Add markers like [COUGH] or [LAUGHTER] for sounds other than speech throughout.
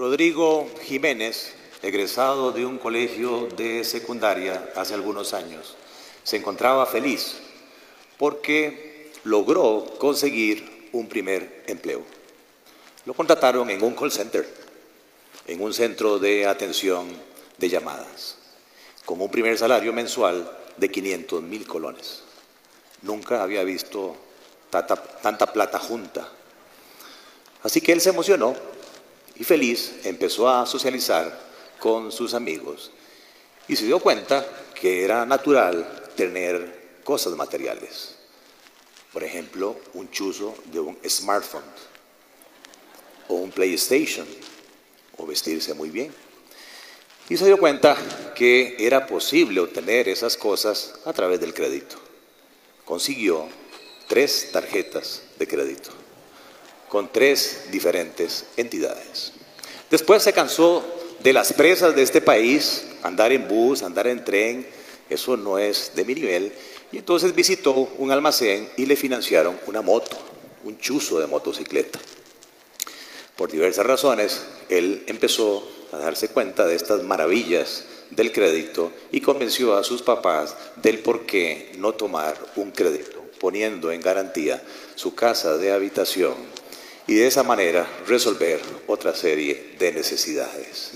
Rodrigo Jiménez, egresado de un colegio de secundaria hace algunos años, se encontraba feliz porque logró conseguir un primer empleo. Lo contrataron en un call center, en un centro de atención de llamadas, con un primer salario mensual de 500 mil colones. Nunca había visto tanta, tanta plata junta. Así que él se emocionó y feliz empezó a socializar con sus amigos y se dio cuenta que era natural tener cosas materiales. Por ejemplo, un chuzo de un smartphone o un PlayStation o vestirse muy bien. Y se dio cuenta que era posible obtener esas cosas a través del crédito. Consiguió tres tarjetas de crédito con tres diferentes entidades. Después se cansó de las presas de este país, andar en bus, andar en tren, eso no es de mi nivel, y entonces visitó un almacén y le financiaron una moto, un chuzo de motocicleta. Por diversas razones, él empezó a darse cuenta de estas maravillas del crédito y convenció a sus papás del por qué no tomar un crédito, poniendo en garantía su casa de habitación y de esa manera resolver otra serie de necesidades.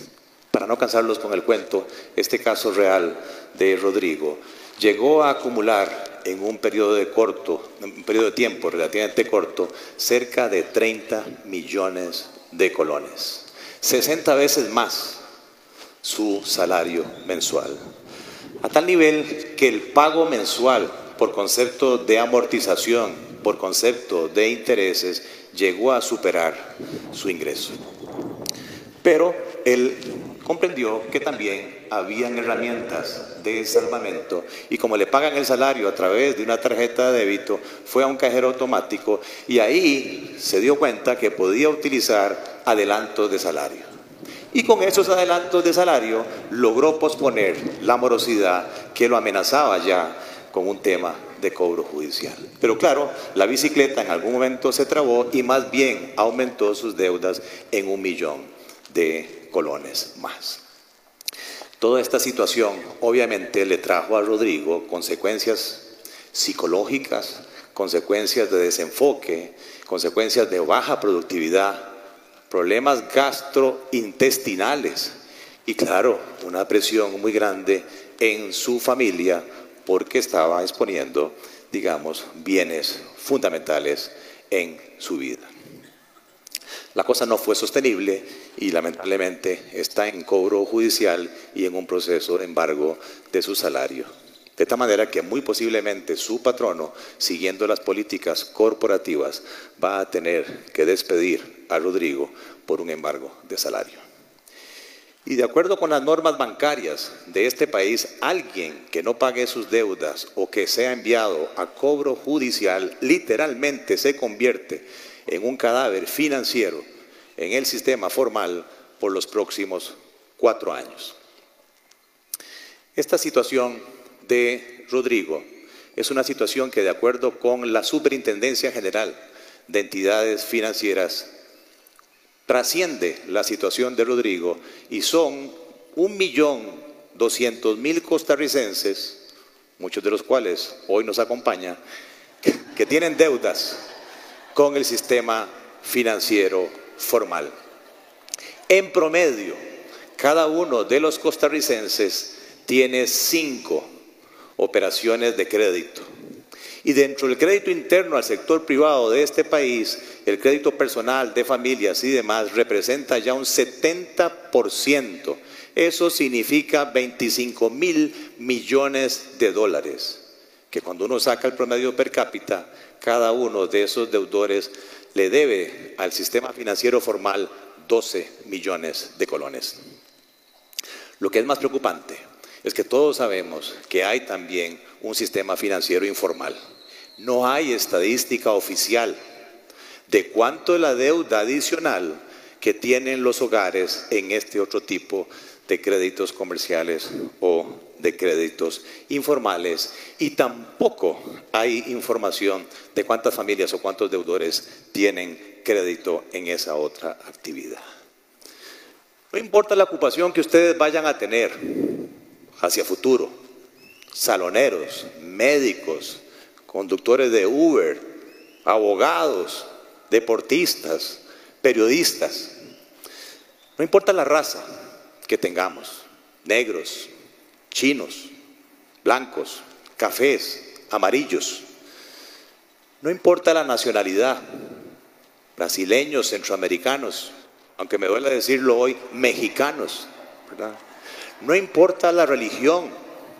Para no cansarlos con el cuento, este caso real de Rodrigo llegó a acumular en un periodo de corto, un periodo de tiempo relativamente corto, cerca de 30 millones de colones, 60 veces más su salario mensual. A tal nivel que el pago mensual por concepto de amortización, por concepto de intereses, llegó a superar su ingreso. Pero él comprendió que también habían herramientas de salvamento y como le pagan el salario a través de una tarjeta de débito, fue a un cajero automático y ahí se dio cuenta que podía utilizar adelantos de salario. Y con esos adelantos de salario logró posponer la morosidad que lo amenazaba ya con un tema de cobro judicial. Pero claro, la bicicleta en algún momento se trabó y más bien aumentó sus deudas en un millón de colones más. Toda esta situación obviamente le trajo a Rodrigo consecuencias psicológicas, consecuencias de desenfoque, consecuencias de baja productividad, problemas gastrointestinales y claro, una presión muy grande en su familia porque estaba exponiendo, digamos, bienes fundamentales en su vida. La cosa no fue sostenible y lamentablemente está en cobro judicial y en un proceso de embargo de su salario. De tal manera que muy posiblemente su patrono, siguiendo las políticas corporativas, va a tener que despedir a Rodrigo por un embargo de salario. Y de acuerdo con las normas bancarias de este país, alguien que no pague sus deudas o que sea enviado a cobro judicial literalmente se convierte en un cadáver financiero en el sistema formal por los próximos cuatro años. Esta situación de Rodrigo es una situación que de acuerdo con la Superintendencia General de Entidades Financieras trasciende la situación de Rodrigo y son un millón doscientos mil costarricenses, muchos de los cuales hoy nos acompañan, [LAUGHS] que tienen deudas con el sistema financiero formal. En promedio, cada uno de los costarricenses tiene cinco operaciones de crédito. Y dentro del crédito interno al sector privado de este país, el crédito personal de familias y demás representa ya un 70%. Eso significa 25 mil millones de dólares, que cuando uno saca el promedio per cápita, cada uno de esos deudores le debe al sistema financiero formal 12 millones de colones. Lo que es más preocupante es que todos sabemos que hay también un sistema financiero informal. No hay estadística oficial de cuánto es la deuda adicional que tienen los hogares en este otro tipo de créditos comerciales o de créditos informales y tampoco hay información de cuántas familias o cuántos deudores tienen crédito en esa otra actividad. No importa la ocupación que ustedes vayan a tener hacia futuro, saloneros, médicos, conductores de Uber, abogados, deportistas, periodistas, no importa la raza que tengamos, negros, chinos, blancos, cafés, amarillos, no importa la nacionalidad, brasileños, centroamericanos, aunque me duele decirlo hoy, mexicanos, No importa la religión,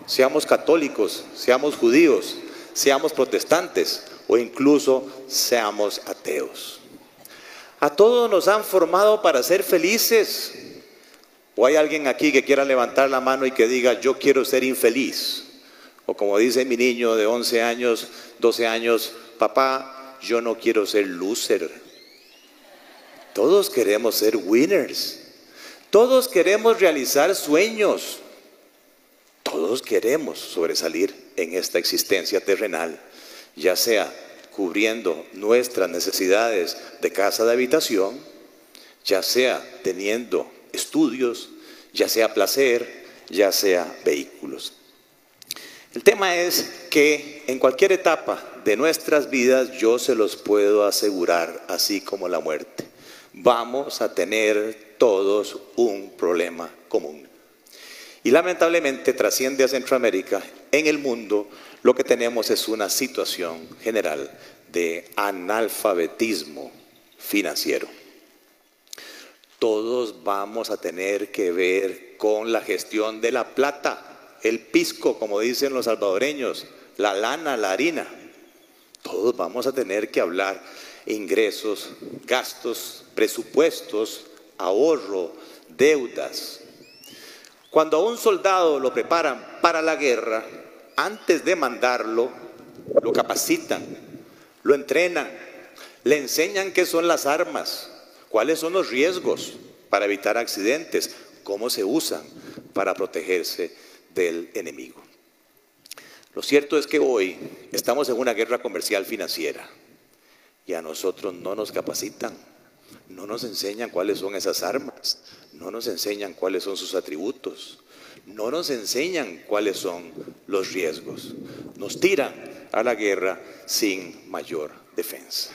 seamos católicos, seamos judíos, seamos protestantes o incluso seamos ateos. A todos nos han formado para ser felices. ¿O hay alguien aquí que quiera levantar la mano y que diga, yo quiero ser infeliz? O como dice mi niño de 11 años, 12 años, papá, yo no quiero ser loser. Todos queremos ser winners. Todos queremos realizar sueños. Todos queremos sobresalir en esta existencia terrenal, ya sea cubriendo nuestras necesidades de casa de habitación, ya sea teniendo estudios, ya sea placer, ya sea vehículos. El tema es que en cualquier etapa de nuestras vidas yo se los puedo asegurar, así como la muerte, vamos a tener todos un problema común. Y lamentablemente trasciende a Centroamérica. En el mundo lo que tenemos es una situación general de analfabetismo financiero. Todos vamos a tener que ver con la gestión de la plata, el pisco, como dicen los salvadoreños, la lana, la harina. Todos vamos a tener que hablar ingresos, gastos, presupuestos, ahorro, deudas, cuando a un soldado lo preparan para la guerra, antes de mandarlo, lo capacitan, lo entrenan, le enseñan qué son las armas, cuáles son los riesgos para evitar accidentes, cómo se usan para protegerse del enemigo. Lo cierto es que hoy estamos en una guerra comercial financiera y a nosotros no nos capacitan no nos enseñan cuáles son esas armas, no nos enseñan cuáles son sus atributos, no nos enseñan cuáles son los riesgos. Nos tiran a la guerra sin mayor defensa.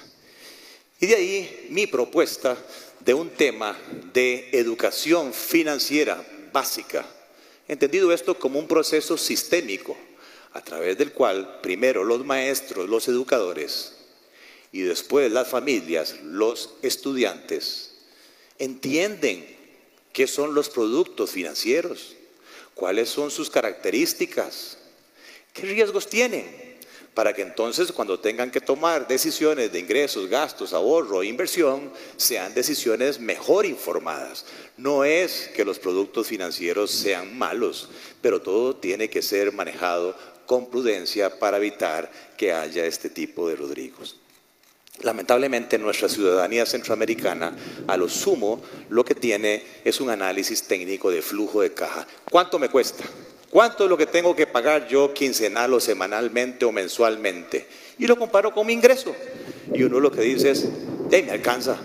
Y de ahí mi propuesta de un tema de educación financiera básica, entendido esto como un proceso sistémico, a través del cual primero los maestros, los educadores, y después las familias, los estudiantes, entienden qué son los productos financieros, cuáles son sus características, qué riesgos tienen, para que entonces cuando tengan que tomar decisiones de ingresos, gastos, ahorro, inversión, sean decisiones mejor informadas. No es que los productos financieros sean malos, pero todo tiene que ser manejado con prudencia para evitar que haya este tipo de Rodrigos. Lamentablemente nuestra ciudadanía centroamericana, a lo sumo, lo que tiene es un análisis técnico de flujo de caja. ¿Cuánto me cuesta? ¿Cuánto es lo que tengo que pagar yo quincenal o semanalmente o mensualmente? Y lo comparo con mi ingreso. Y uno lo que dice es, me alcanza,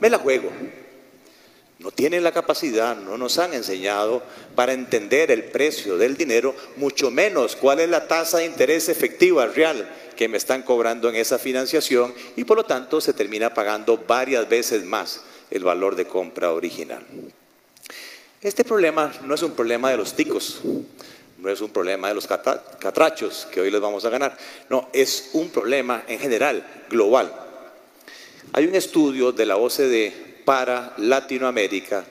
me la juego. No tienen la capacidad, no nos han enseñado para entender el precio del dinero, mucho menos cuál es la tasa de interés efectiva real que me están cobrando en esa financiación y por lo tanto se termina pagando varias veces más el valor de compra original. Este problema no es un problema de los ticos, no es un problema de los catrachos que hoy les vamos a ganar, no, es un problema en general, global. Hay un estudio de la OCDE para Latinoamérica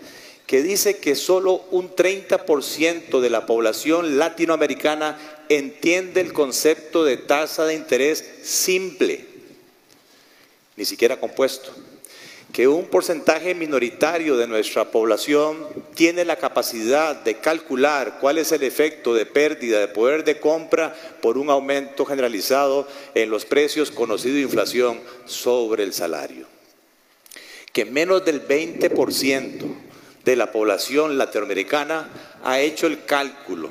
que dice que solo un 30% de la población latinoamericana entiende el concepto de tasa de interés simple, ni siquiera compuesto, que un porcentaje minoritario de nuestra población tiene la capacidad de calcular cuál es el efecto de pérdida de poder de compra por un aumento generalizado en los precios conocido inflación sobre el salario, que menos del 20% de la población latinoamericana ha hecho el cálculo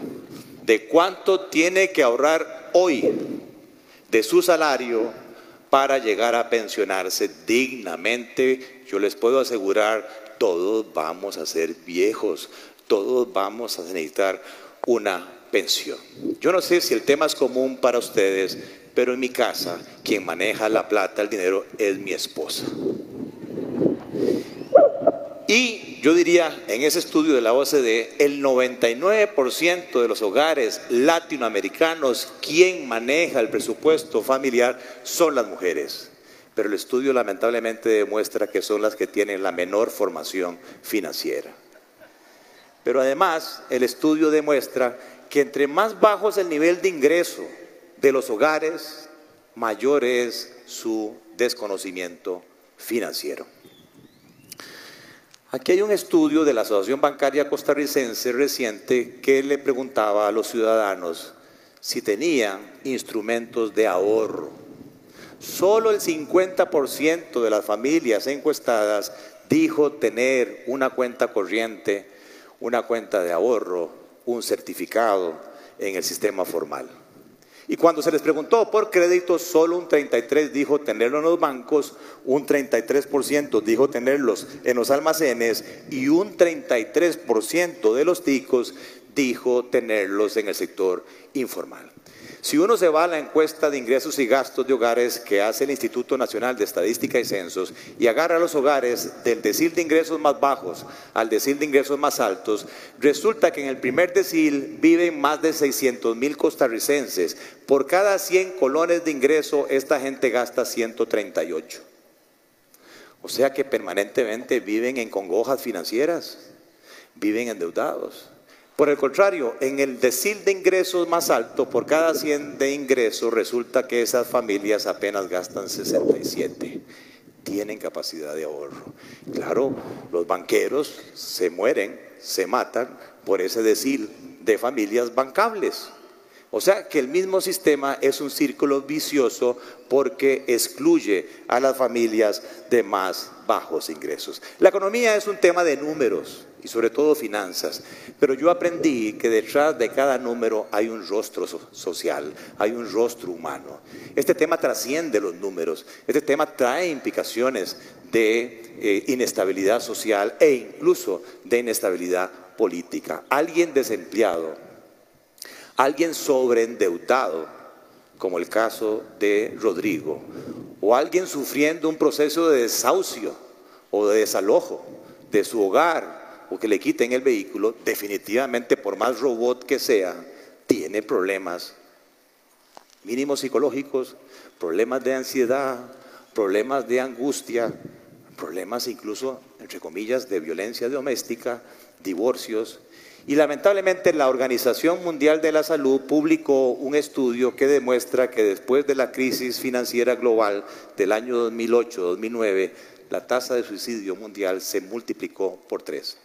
de cuánto tiene que ahorrar hoy de su salario para llegar a pensionarse dignamente. Yo les puedo asegurar todos vamos a ser viejos, todos vamos a necesitar una pensión. Yo no sé si el tema es común para ustedes, pero en mi casa quien maneja la plata, el dinero, es mi esposa. Y yo diría, en ese estudio de la OCDE, el 99% de los hogares latinoamericanos, quien maneja el presupuesto familiar son las mujeres. Pero el estudio lamentablemente demuestra que son las que tienen la menor formación financiera. Pero además, el estudio demuestra que entre más bajo es el nivel de ingreso de los hogares, mayor es su desconocimiento financiero. Aquí hay un estudio de la Asociación Bancaria Costarricense reciente que le preguntaba a los ciudadanos si tenían instrumentos de ahorro. Solo el 50% de las familias encuestadas dijo tener una cuenta corriente, una cuenta de ahorro, un certificado en el sistema formal. Y cuando se les preguntó por crédito, solo un 33 dijo tenerlo en los bancos, un 33% dijo tenerlos en los almacenes y un 33% de los ticos dijo tenerlos en el sector informal. Si uno se va a la encuesta de ingresos y gastos de hogares que hace el Instituto Nacional de Estadística y Censos y agarra los hogares del decil de ingresos más bajos al decil de ingresos más altos, resulta que en el primer decil viven más de 600 mil costarricenses. Por cada 100 colones de ingreso, esta gente gasta 138. O sea que permanentemente viven en congojas financieras, viven endeudados. Por el contrario, en el decil de ingresos más alto, por cada 100 de ingresos, resulta que esas familias apenas gastan 67. Tienen capacidad de ahorro. Claro, los banqueros se mueren, se matan por ese decil de familias bancables. O sea que el mismo sistema es un círculo vicioso porque excluye a las familias de más bajos ingresos. La economía es un tema de números y sobre todo finanzas, pero yo aprendí que detrás de cada número hay un rostro social, hay un rostro humano. Este tema trasciende los números, este tema trae implicaciones de eh, inestabilidad social e incluso de inestabilidad política. Alguien desempleado alguien sobreendeudado, como el caso de Rodrigo, o alguien sufriendo un proceso de desahucio o de desalojo de su hogar o que le quiten el vehículo, definitivamente por más robot que sea, tiene problemas mínimos psicológicos, problemas de ansiedad, problemas de angustia, problemas incluso, entre comillas, de violencia doméstica, divorcios, y lamentablemente la Organización Mundial de la Salud publicó un estudio que demuestra que después de la crisis financiera global del año 2008-2009, la tasa de suicidio mundial se multiplicó por tres.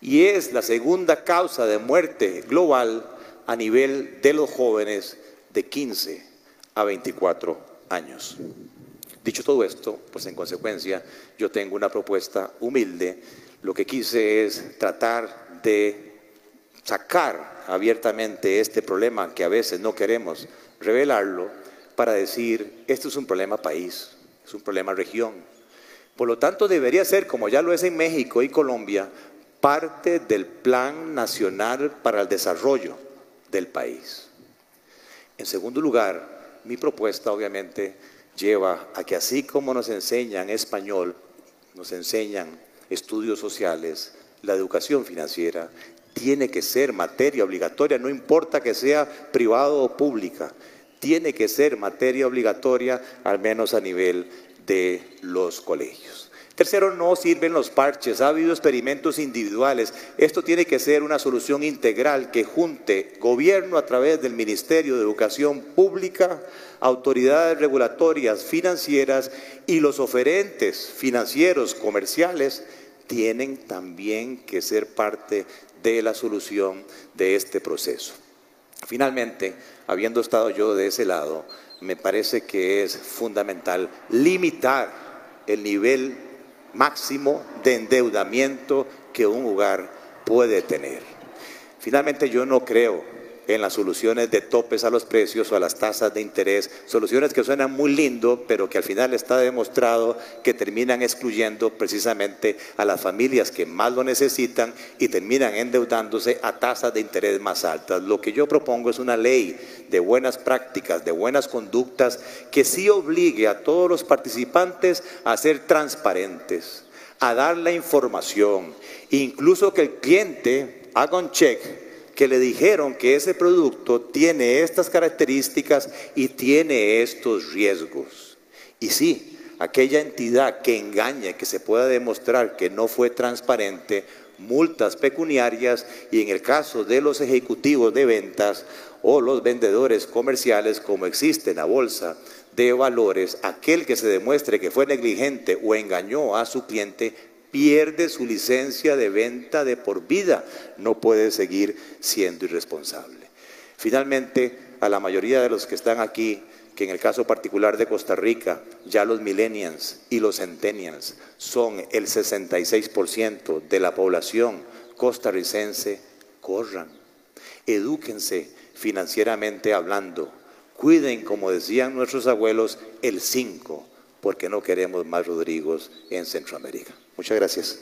Y es la segunda causa de muerte global a nivel de los jóvenes de 15 a 24 años. Dicho todo esto, pues en consecuencia yo tengo una propuesta humilde. Lo que quise es tratar de sacar abiertamente este problema que a veces no queremos revelarlo para decir, esto es un problema país, es un problema región. Por lo tanto, debería ser, como ya lo es en México y Colombia, parte del Plan Nacional para el Desarrollo del país. En segundo lugar, mi propuesta obviamente lleva a que así como nos enseñan español, nos enseñan estudios sociales, la educación financiera tiene que ser materia obligatoria, no importa que sea privado o pública, tiene que ser materia obligatoria al menos a nivel de los colegios. Tercero, no sirven los parches, ha habido experimentos individuales. Esto tiene que ser una solución integral que junte gobierno a través del Ministerio de Educación Pública, autoridades regulatorias financieras y los oferentes financieros comerciales tienen también que ser parte de la solución de este proceso. Finalmente, habiendo estado yo de ese lado, me parece que es fundamental limitar el nivel máximo de endeudamiento que un hogar puede tener. Finalmente, yo no creo en las soluciones de topes a los precios o a las tasas de interés, soluciones que suenan muy lindo, pero que al final está demostrado que terminan excluyendo precisamente a las familias que más lo necesitan y terminan endeudándose a tasas de interés más altas. Lo que yo propongo es una ley de buenas prácticas, de buenas conductas, que sí obligue a todos los participantes a ser transparentes, a dar la información, incluso que el cliente haga un check que le dijeron que ese producto tiene estas características y tiene estos riesgos. Y sí, aquella entidad que engaña, que se pueda demostrar que no fue transparente, multas pecuniarias y en el caso de los ejecutivos de ventas o los vendedores comerciales, como existe en la bolsa de valores, aquel que se demuestre que fue negligente o engañó a su cliente pierde su licencia de venta de por vida, no puede seguir siendo irresponsable. Finalmente, a la mayoría de los que están aquí, que en el caso particular de Costa Rica, ya los millennials y los centennials son el 66% de la población costarricense, corran, edúquense financieramente hablando, cuiden, como decían nuestros abuelos, el 5, porque no queremos más Rodrigos en Centroamérica. Muchas gracias.